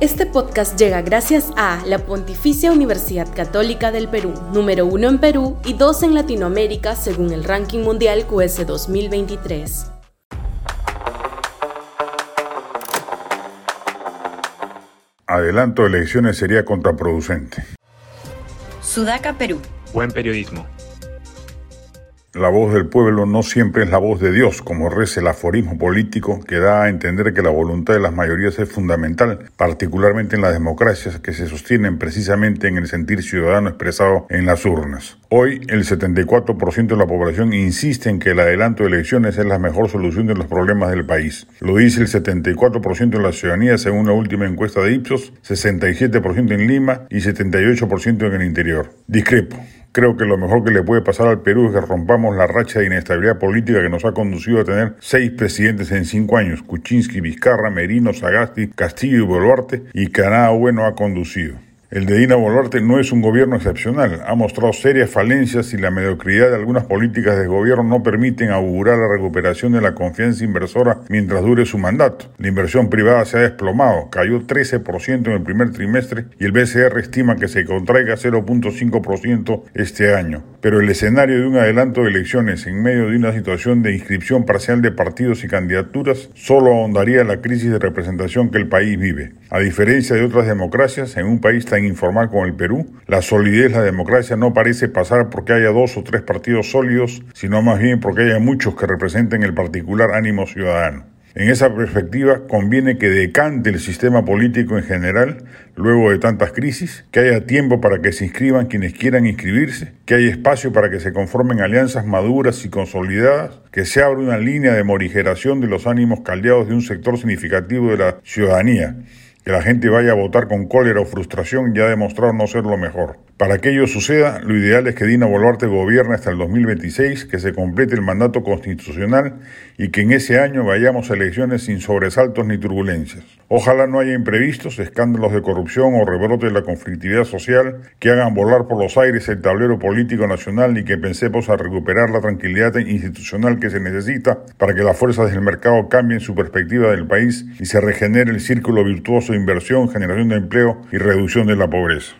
Este podcast llega gracias a la Pontificia Universidad Católica del Perú, número uno en Perú y dos en Latinoamérica según el ranking mundial QS 2023. Adelanto elecciones sería contraproducente. Sudaca, Perú. Buen periodismo. La voz del pueblo no siempre es la voz de Dios, como reza el aforismo político que da a entender que la voluntad de las mayorías es fundamental, particularmente en las democracias que se sostienen precisamente en el sentir ciudadano expresado en las urnas. Hoy, el 74% de la población insiste en que el adelanto de elecciones es la mejor solución de los problemas del país. Lo dice el 74% de la ciudadanía según la última encuesta de Ipsos, 67% en Lima y 78% en el interior. Discrepo. Creo que lo mejor que le puede pasar al Perú es que rompamos la racha de inestabilidad política que nos ha conducido a tener seis presidentes en cinco años, Kuczynski, Vizcarra, Merino, Sagasti, Castillo y Boluarte, y que nada bueno ha conducido. El de Dina Boluarte no es un gobierno excepcional, ha mostrado serias falencias y la mediocridad de algunas políticas de gobierno no permiten augurar la recuperación de la confianza inversora mientras dure su mandato. La inversión privada se ha desplomado, cayó 13% en el primer trimestre y el BCR estima que se contraiga 0.5% este año. Pero el escenario de un adelanto de elecciones en medio de una situación de inscripción parcial de partidos y candidaturas solo ahondaría la crisis de representación que el país vive. A diferencia de otras democracias, en un país tan informal como el Perú, la solidez de la democracia no parece pasar porque haya dos o tres partidos sólidos, sino más bien porque haya muchos que representen el particular ánimo ciudadano. En esa perspectiva, conviene que decante el sistema político en general, luego de tantas crisis, que haya tiempo para que se inscriban quienes quieran inscribirse, que haya espacio para que se conformen alianzas maduras y consolidadas, que se abra una línea de morigeración de los ánimos caldeados de un sector significativo de la ciudadanía, que la gente vaya a votar con cólera o frustración ya ha demostrado no ser lo mejor. Para que ello suceda, lo ideal es que Dina Boluarte gobierne hasta el 2026, que se complete el mandato constitucional y que en ese año vayamos a elecciones sin sobresaltos ni turbulencias. Ojalá no haya imprevistos, escándalos de corrupción o rebrote de la conflictividad social que hagan volar por los aires el tablero político nacional y que pensemos a recuperar la tranquilidad institucional que se necesita para que las fuerzas del mercado cambien su perspectiva del país y se regenere el círculo virtuoso de inversión, generación de empleo y reducción de la pobreza.